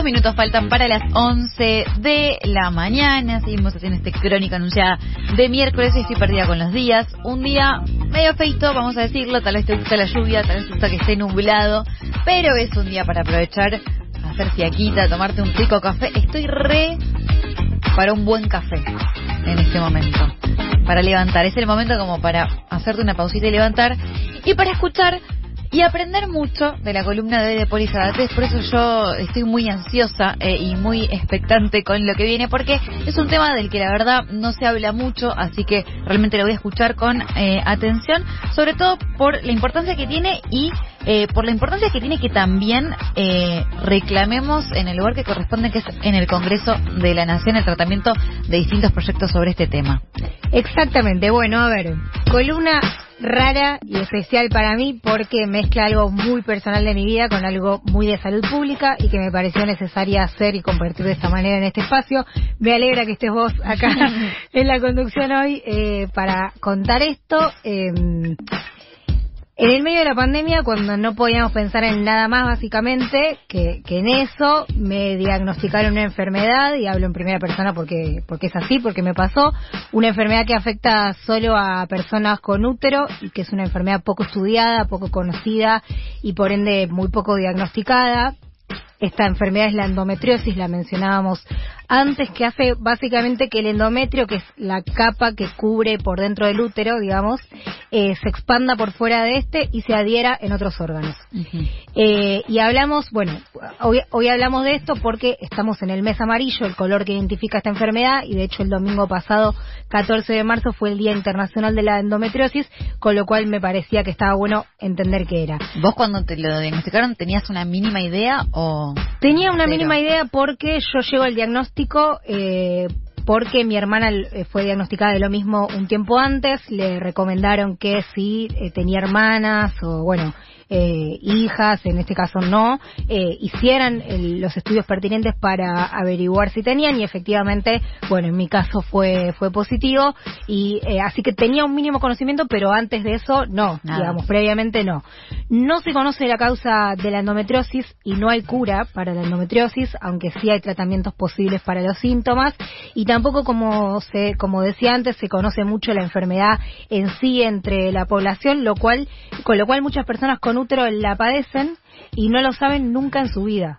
Dos minutos faltan para las 11 de la mañana. Seguimos haciendo este crónica anunciada de miércoles y estoy perdida con los días. Un día medio feito, vamos a decirlo. Tal vez te gusta la lluvia, tal vez te gusta que esté nublado. Pero es un día para aprovechar, hacer fiaquita, tomarte un rico café. Estoy re para un buen café en este momento. Para levantar. Es el momento como para hacerte una pausita y levantar. Y para escuchar y aprender mucho de la columna de, de Poli Por eso yo estoy muy ansiosa eh, y muy expectante con lo que viene, porque es un tema del que la verdad no se habla mucho, así que realmente lo voy a escuchar con eh, atención, sobre todo por la importancia que tiene y eh, por la importancia que tiene que también reclamemos en el lugar que corresponde, que es en el Congreso de la Nación, el tratamiento de distintos proyectos sobre este tema. Exactamente. Bueno, a ver, columna rara y especial para mí porque mezcla algo muy personal de mi vida con algo muy de salud pública y que me pareció necesaria hacer y compartir de esta manera en este espacio. Me alegra que estés vos acá en la conducción hoy eh, para contar esto. Eh, en el medio de la pandemia, cuando no podíamos pensar en nada más básicamente que, en eso, me diagnosticaron una enfermedad, y hablo en primera persona porque, porque es así, porque me pasó, una enfermedad que afecta solo a personas con útero y que es una enfermedad poco estudiada, poco conocida y por ende muy poco diagnosticada. Esta enfermedad es la endometriosis, la mencionábamos antes, que hace básicamente que el endometrio, que es la capa que cubre por dentro del útero, digamos, eh, se expanda por fuera de este y se adhiera en otros órganos. eh, y hablamos, bueno, hoy, hoy hablamos de esto porque estamos en el mes amarillo, el color que identifica esta enfermedad, y de hecho el domingo pasado, 14 de marzo, fue el Día Internacional de la Endometriosis, con lo cual me parecía que estaba bueno entender qué era. ¿Vos cuando te lo diagnosticaron tenías una mínima idea o...? Tenía una mínima idea porque yo llego al diagnóstico eh, porque mi hermana eh, fue diagnosticada de lo mismo un tiempo antes, le recomendaron que si eh, tenía hermanas o bueno, eh, hijas, en este caso no, eh, hicieran los estudios pertinentes para averiguar si tenían y efectivamente, bueno, en mi caso fue fue positivo y eh, así que tenía un mínimo conocimiento, pero antes de eso no, digamos, previamente no. No se conoce la causa de la endometriosis y no hay cura para la endometriosis, aunque sí hay tratamientos posibles para los síntomas y tampoco como se como decía antes se conoce mucho la enfermedad en sí entre la población, lo cual con lo cual muchas personas con la padecen y no lo saben nunca en su vida.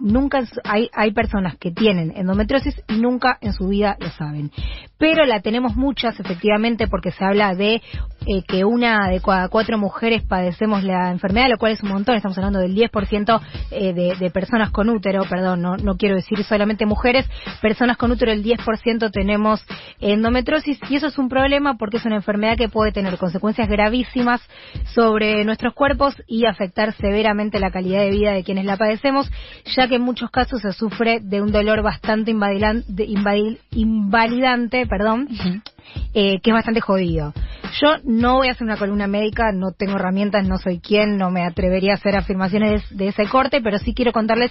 Nunca hay, hay personas que tienen endometriosis y nunca en su vida lo saben. Pero la tenemos muchas, efectivamente, porque se habla de eh, que una de cada cuatro mujeres padecemos la enfermedad, lo cual es un montón. Estamos hablando del 10% eh, de, de personas con útero, perdón, no, no quiero decir solamente mujeres, personas con útero, el 10% tenemos endometriosis y eso es un problema porque es una enfermedad que puede tener consecuencias gravísimas sobre nuestros cuerpos y afectar severamente la calidad de vida de quienes la padecemos, ya que en muchos casos se sufre de un dolor bastante invalidante, perdón, eh, que es bastante jodido. Yo no voy a hacer una columna médica, no tengo herramientas, no soy quien, no me atrevería a hacer afirmaciones de, ese corte, pero sí quiero contarles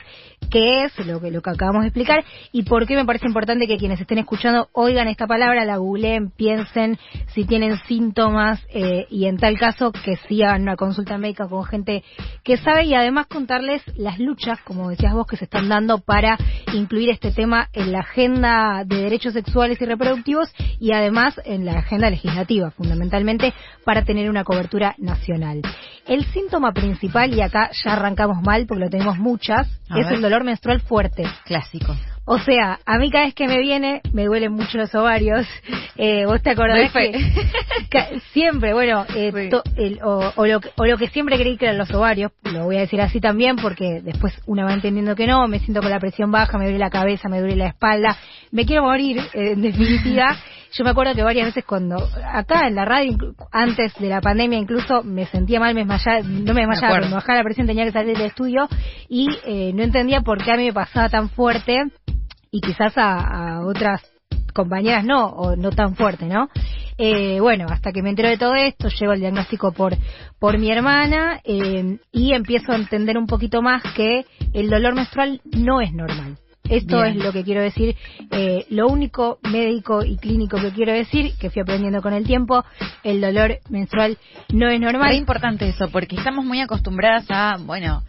qué es lo que, lo que acabamos de explicar y por qué me parece importante que quienes estén escuchando oigan esta palabra, la googleen, piensen si tienen síntomas eh, y en tal caso que sigan una consulta médica con gente que sabe y además contarles las luchas, como decías vos, que se están dando para incluir este tema en la agenda de derechos sexuales y reproductivos y además en la agenda legislativa, fundamentalmente para tener una cobertura nacional. El síntoma principal, y acá ya arrancamos mal porque lo tenemos muchas, es el dolor menstrual fuerte. Clásico. O sea, a mí cada vez que me viene me duelen mucho los ovarios. Eh, ¿Vos te acordás que, siempre, bueno, eh, o, lo, o, lo, que siempre creí que eran los ovarios, lo voy a decir así también porque después una va entendiendo que no, me siento con la presión baja, me duele la cabeza, me duele la espalda, me quiero morir, eh, en definitiva. Yo me acuerdo que varias veces cuando, acá en la radio, antes de la pandemia incluso, me sentía mal, me desmayaba, no me desmayaba, me, me bajaba la presión, tenía que salir del estudio y eh, no entendía por qué a mí me pasaba tan fuerte y quizás a, otras compañeras no, o no tan fuerte, ¿no? Eh, bueno, hasta que me entero de todo esto, llego al diagnóstico por, por mi hermana eh, y empiezo a entender un poquito más que el dolor menstrual no es normal. Esto es lo que quiero decir. Eh, lo único médico y clínico que quiero decir, que fui aprendiendo con el tiempo, el dolor menstrual no es normal. Es importante eso, porque estamos muy acostumbradas a, bueno,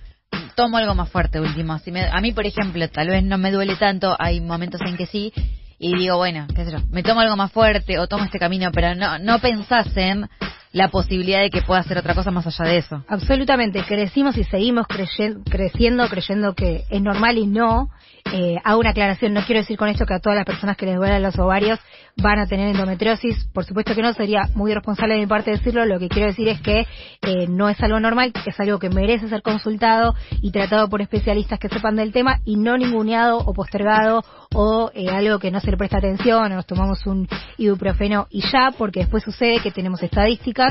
tomo algo más fuerte último. Si a mí, por ejemplo, tal vez no me duele tanto, hay momentos en que sí, y digo, bueno, qué sé yo, me tomo algo más fuerte o tomo este camino, pero no, no pensasen la posibilidad de que pueda hacer otra cosa más allá de eso. Absolutamente, crecimos y seguimos creciendo, creyendo que es normal y no. Eh, hago una aclaración, no quiero decir con esto que a todas las personas que les duelen los ovarios van a tener endometriosis, por supuesto que no, sería muy irresponsable de mi parte decirlo, lo que quiero decir es que eh, no es algo normal, es algo que merece ser consultado y tratado por especialistas que sepan del tema y no ninguneado o postergado o eh, algo que no se le presta atención, o nos tomamos un ibuprofeno y ya, porque después sucede que tenemos estadísticas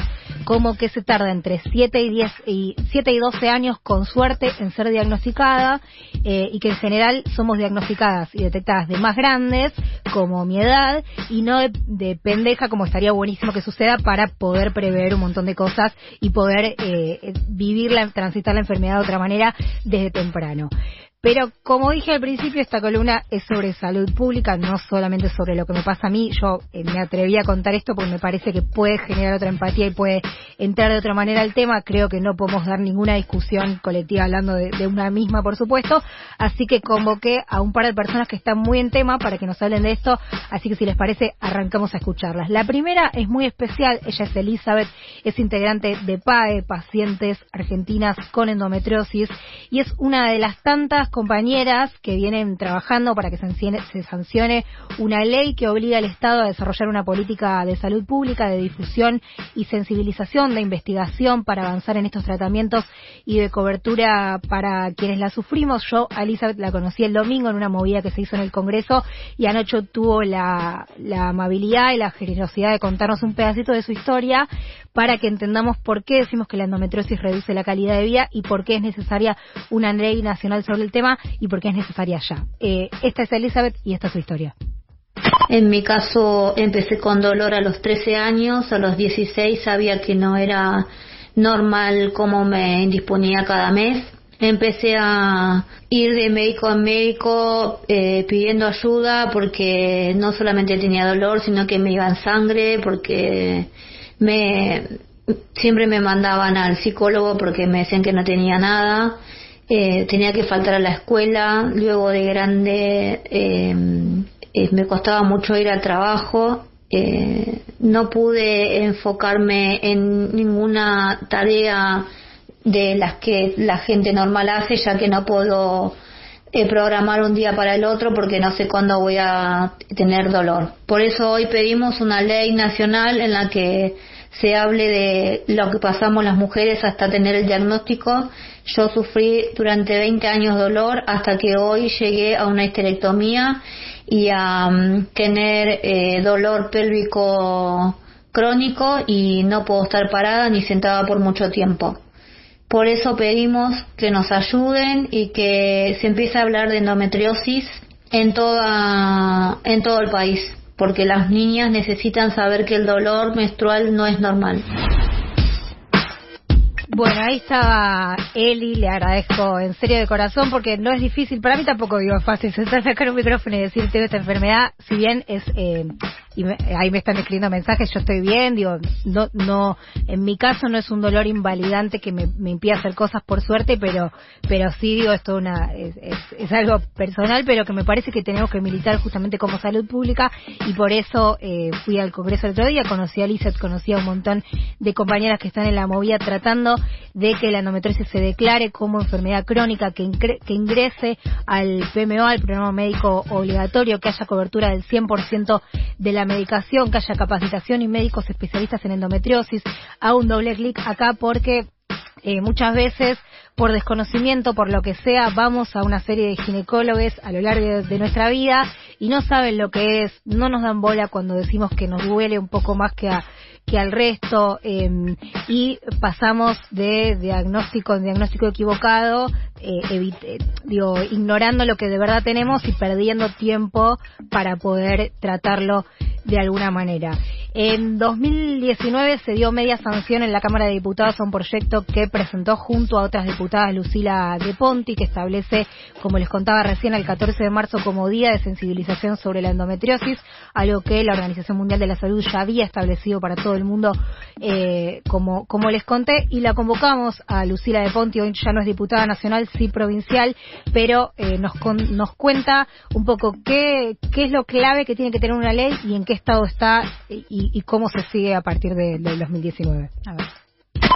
como que se tarda entre 7 y 10 y 7 y 12 años con suerte en ser diagnosticada eh, y que en general somos diagnosticadas y detectadas de más grandes como mi edad y no de, pendeja como estaría buenísimo que suceda para poder prever un montón de cosas y poder eh, vivirla, transitar la enfermedad de otra manera desde temprano. Pero como dije al principio, esta columna es sobre salud pública, no solamente sobre lo que me pasa a mí. Yo eh, me atreví a contar esto porque me parece que puede generar otra empatía y puede entrar de otra manera al tema. Creo que no podemos dar ninguna discusión colectiva hablando de, de, una misma, por supuesto. Así que convoqué a un par de personas que están muy en tema para que nos hablen de esto. Así que si les parece, arrancamos a escucharlas. La primera es muy especial. Ella es Elizabeth, es integrante de PAE, Pacientes Argentinas con Endometriosis, y es una de las tantas compañeras que vienen trabajando para que se sancione, una ley que obliga al Estado a desarrollar una política de salud pública, de difusión y sensibilización, de investigación para avanzar en estos tratamientos y de cobertura para quienes la sufrimos. Yo a Elizabeth la conocí el domingo en una movida que se hizo en el Congreso y anoche tuvo la, amabilidad y la generosidad de contarnos un pedacito de su historia para que entendamos por qué decimos que la endometriosis reduce la calidad de vida y por qué es necesaria una ley nacional sobre el tema y por qué es necesaria ya. Eh, esta es Elizabeth y esta es su historia. En mi caso empecé con dolor a los 13 años, a los 16 sabía que no era normal cómo me indisponía cada mes. Empecé a ir de médico a médico eh, pidiendo ayuda porque no solamente tenía dolor, sino que me iba sangre, porque me siempre me mandaban al psicólogo porque me decían que no tenía nada, eh, tenía que faltar a la escuela, luego de grande eh, eh, me costaba mucho ir al trabajo, no pude enfocarme en ninguna tarea de las que la gente normal hace, ya que no puedo programar un día para el otro porque no sé cuándo voy a tener dolor. Por eso hoy pedimos una ley nacional en la que se hable de lo que pasamos las mujeres hasta tener el diagnóstico. Yo sufrí durante 20 años dolor hasta que hoy llegué a una histerectomía y a mm, tener eh, dolor pélvico crónico y no puedo estar parada ni sentada por mucho tiempo. Por eso pedimos que nos ayuden y que se empiece a hablar de endometriosis en toda en todo el país porque las niñas necesitan saber que el dolor menstrual no es normal. Bueno, ahí estaba Eli, le agradezco en serio de corazón porque no es difícil, para mí tampoco digo fácil sentarse acá en un micrófono y decir tengo esta enfermedad, si bien es eh, y ahí me están escribiendo mensajes, yo estoy bien, digo, no, no, en mi caso no es un dolor invalidante que me, me impide hacer cosas por suerte, pero, pero sí digo, esto una, es, es, algo personal, pero que me parece que tenemos que militar justamente como salud pública y por eso eh, fui al Congreso el otro día, conocí a Lizeth, conocí a un montón de compañeras que están en la movida tratando de que la endometriosis se declare como enfermedad crónica, que, que ingrese al PMO, al programa médico obligatorio, que haya cobertura del 100% de la medicación, que haya capacitación y médicos especialistas en endometriosis. a un doble clic acá porque eh, muchas veces por desconocimiento, por lo que sea, vamos a una serie de ginecólogos a lo largo de, nuestra vida y no saben lo que es, no nos dan bola cuando decimos que nos duele un poco más que, que al resto em, y pasamos de diagnóstico en diagnóstico equivocado, eh, digo, ignorando lo que de verdad tenemos y perdiendo tiempo para poder tratarlo de alguna manera. En 2019 se dio media sanción en la Cámara de Diputados a un proyecto que presentó junto a otras diputadas Lucila De Ponti, que establece, como les contaba recién, el 14 de marzo como Día de Sensibilización sobre la Endometriosis, algo que la Organización Mundial de la Salud ya había establecido para todo el mundo, eh, como, como les conté, y la convocamos a Lucila De Ponti, hoy ya no es diputada nacional, sí provincial, pero eh, nos, nos cuenta un poco qué, qué es lo clave que tiene que tener una ley y en qué estado está y, cómo se sigue a partir del 2019.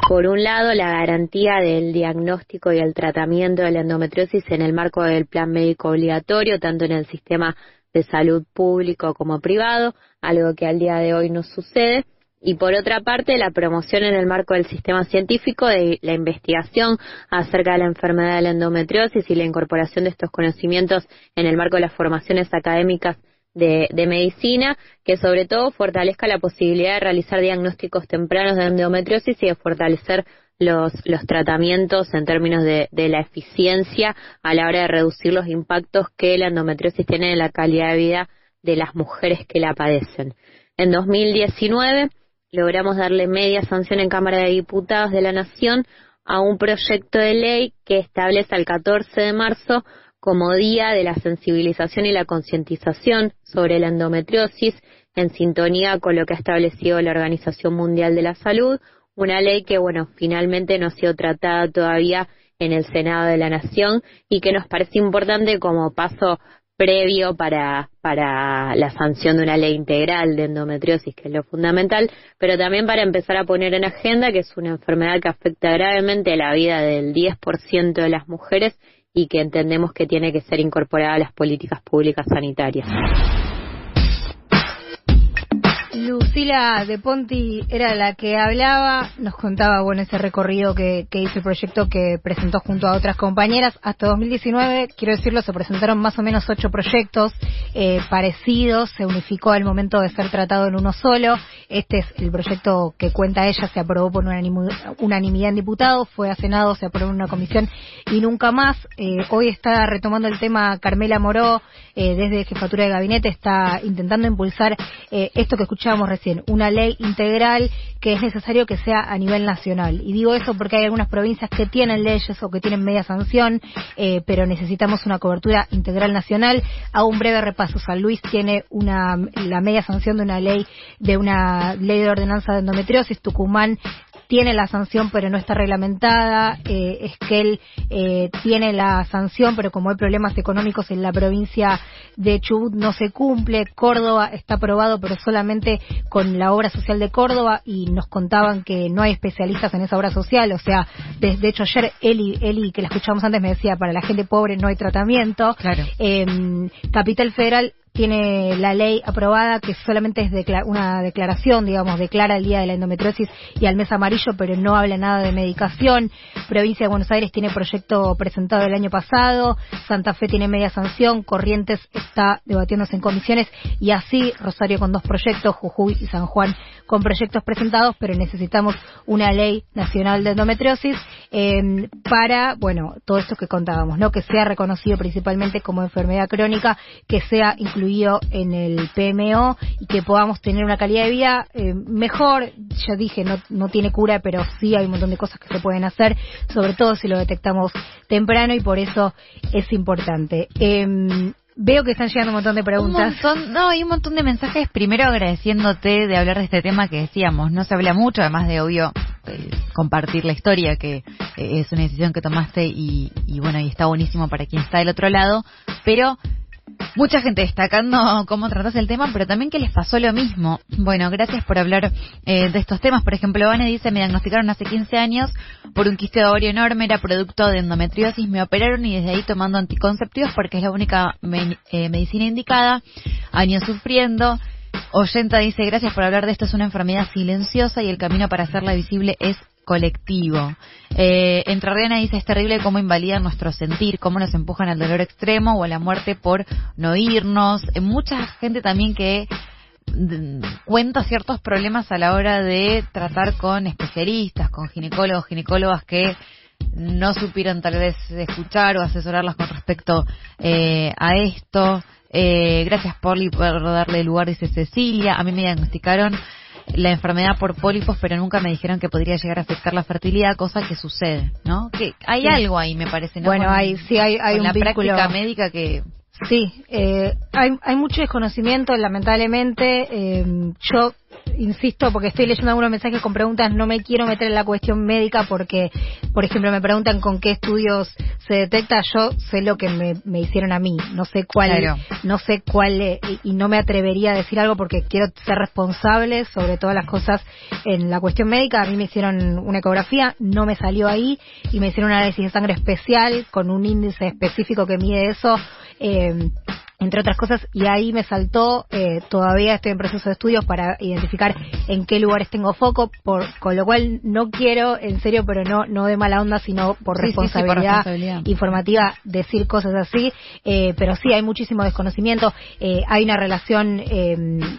Por un lado, la garantía del diagnóstico y el tratamiento de la endometriosis en el marco del plan médico obligatorio, tanto en el sistema de salud público como privado, algo que al día de hoy no sucede. Y por otra parte, la promoción en el marco del sistema científico de la investigación acerca de la enfermedad de la endometriosis y la incorporación de estos conocimientos en el marco de las formaciones académicas de, medicina, que sobre todo fortalezca la posibilidad de realizar diagnósticos tempranos de endometriosis y de fortalecer los, los tratamientos en términos de, de, la eficiencia a la hora de reducir los impactos que la endometriosis tiene en la calidad de vida de las mujeres que la padecen. En 2019 logramos darle media sanción en Cámara de Diputados de la Nación a un proyecto de ley que establece el 14 de marzo como Día de la Sensibilización y la Concientización sobre la Endometriosis, en sintonía con lo que ha establecido la Organización Mundial de la Salud, una ley que, bueno, finalmente no ha sido tratada todavía en el Senado de la Nación y que nos parece importante como paso previo para, para la sanción de una ley integral de endometriosis, que es lo fundamental, pero también para empezar a poner en agenda que es una enfermedad que afecta gravemente la vida del 10% de las mujeres y que entendemos que tiene que ser incorporada a las políticas públicas sanitarias. Lucila de Ponti era la que hablaba, nos contaba bueno ese recorrido que, hizo el proyecto que presentó junto a otras compañeras. Hasta 2019, quiero decirlo, se presentaron más o menos ocho proyectos eh, parecidos, se unificó al momento de ser tratado en uno solo. Este es el proyecto que cuenta ella, se aprobó por unanimidad en diputados, fue a Senado, se aprobó en una comisión y nunca más. Eh, hoy está retomando el tema Carmela Moró, eh, desde Jefatura de Gabinete, está intentando impulsar esto que escuchamos recién, una ley integral que es necesario que sea a nivel nacional. Y digo eso porque hay algunas provincias que tienen leyes o que tienen media sanción, eh, pero necesitamos una cobertura integral nacional. Hago un breve repaso. San Luis tiene una, la media sanción de una ley, de una ley de ordenanza de endometriosis. Tucumán tiene la sanción pero no está reglamentada, eh, Esquel eh, tiene la sanción pero como hay problemas económicos en la provincia de Chubut no se cumple, Córdoba está aprobado pero solamente con la obra social de Córdoba y nos contaban que no hay especialistas en esa obra social, o sea, de, hecho ayer Eli, Eli, que la escuchamos antes, me decía, para la gente pobre no hay tratamiento. Claro. Eh, Capital Federal tiene la ley aprobada que solamente es una declaración, digamos, declara el día de la endometriosis y al mes amarillo, pero no habla nada de medicación. Provincia de Buenos Aires tiene proyecto presentado el año pasado, Santa Fe tiene media sanción, Corrientes está debatiéndose en comisiones. Y así Rosario con dos proyectos, Jujuy y San Juan con proyectos presentados, pero necesitamos una ley nacional de endometriosis eh, para, bueno, todo esto que contábamos, ¿no? Que sea reconocido principalmente como enfermedad crónica, que sea incluido en el PMO y que podamos tener una calidad de vida eh, mejor. Ya dije, no, no tiene cura, pero sí hay un montón de cosas que se pueden hacer, sobre todo si lo detectamos temprano y por eso es importante. Em, veo que están llegando un montón de preguntas. no, hay un montón de mensajes. Primero agradeciéndote de hablar de este tema que decíamos, no se habla mucho, además de obvio eh, compartir la historia, que eh, es una decisión que tomaste y, y bueno, y está buenísimo para quien está del otro lado, pero Mucha gente destacando cómo tratas el tema, pero también que les pasó lo mismo. Bueno, gracias por hablar eh, de estos temas. Por ejemplo, Vane dice, me diagnosticaron hace 15 años por un quiste de ovario enorme, era producto de endometriosis, me operaron y desde ahí tomando anticonceptivos porque es la única eh, medicina indicada, años sufriendo. Oyenta dice, gracias por hablar de esto, es una enfermedad silenciosa y el camino para hacerla visible es colectivo. Eh, Entrerriana dice, es terrible cómo invalidan nuestro sentir, cómo nos empujan al dolor extremo o a la muerte por no irnos. Eh, mucha gente también que mm, cuenta ciertos problemas a la hora de tratar con especialistas, con ginecólogos, ginecólogas que no supieron tal vez escuchar o asesorarlas con respecto eh, a esto. Eh, gracias, Polly, por darle lugar, dice Cecilia. A mí me diagnosticaron la enfermedad por pólipos, pero nunca me dijeron que podría llegar a afectar la fertilidad, cosa que sucede, ¿no? Que hay algo ahí, me parece, ¿no? Bueno, hay, sí, hay, hay con un la vínculo. práctica médica que Sí, eh, hay, hay mucho desconocimiento, lamentablemente. Eh, yo insisto, porque estoy leyendo algunos mensajes con preguntas, no me quiero meter en la cuestión médica porque, por ejemplo, me preguntan con qué estudios se detecta. Yo sé lo que me, me hicieron a mí, no sé cuál, Claro. no sé cuál, eh, y y no me atrevería a decir algo porque quiero ser responsable sobre todas las cosas en la cuestión médica. A mí me hicieron una ecografía, no me salió ahí y me hicieron un análisis de sangre especial con un índice específico que mide eso. eh, entre otras cosas, y ahí me saltó, eh, todavía estoy en proceso de estudios para identificar en qué lugares tengo foco, por, con lo cual no quiero, en serio, pero no, no de mala onda, sino por Sí, sí, sí, por responsabilidad, informativa, decir cosas así, eh, pero sí hay muchísimo desconocimiento, eh, hay una relación, eh,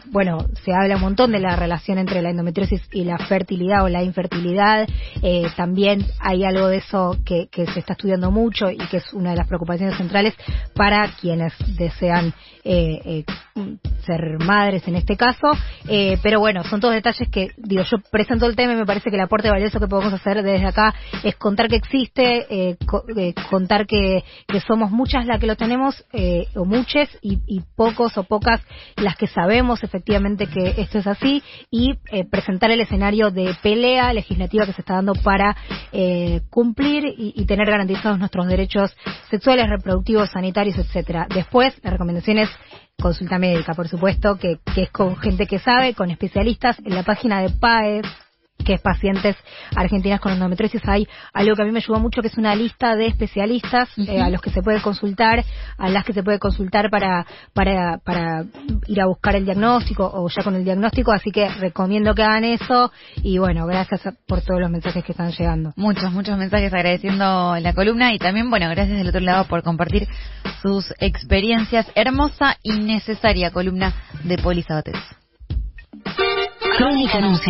bueno, se habla un montón de la relación entre la endometriosis y la fertilidad o la infertilidad, eh, también hay algo de eso que, que se está estudiando mucho y que es una de las preocupaciones centrales para quienes desean eh, eh, ser madres en este caso, eh, pero bueno, son todos detalles que, digo, yo presento el tema y me parece que el aporte valioso que podemos hacer desde acá es contar que existe, co- contar que, somos muchas las que lo tenemos, o muchas, y, pocos o pocas las que sabemos efectivamente que esto es así, y presentar el escenario de pelea legislativa que se está dando para cumplir y, y tener garantizados nuestros derechos sexuales, reproductivos, sanitarios, etcétera. Después, la recomendación es consulta médica, por supuesto, que, que es con gente que sabe, con especialistas. En la página de PAES, que es Pacientes Argentinas con Endometriosis, hay algo que a mí me ayudó mucho, que es una lista de especialistas eh, a los que se puede consultar, a las que se puede consultar para, para, para ir a buscar el diagnóstico o ya con el diagnóstico, así que recomiendo que hagan eso y bueno, gracias a- por todos los mensajes que están llegando. Muchos, muchos mensajes agradeciendo la columna y también, bueno, gracias del otro lado por compartir sus experiencias. Hermosa y necesaria columna de Poli Sabatés. Crónica Anunciada.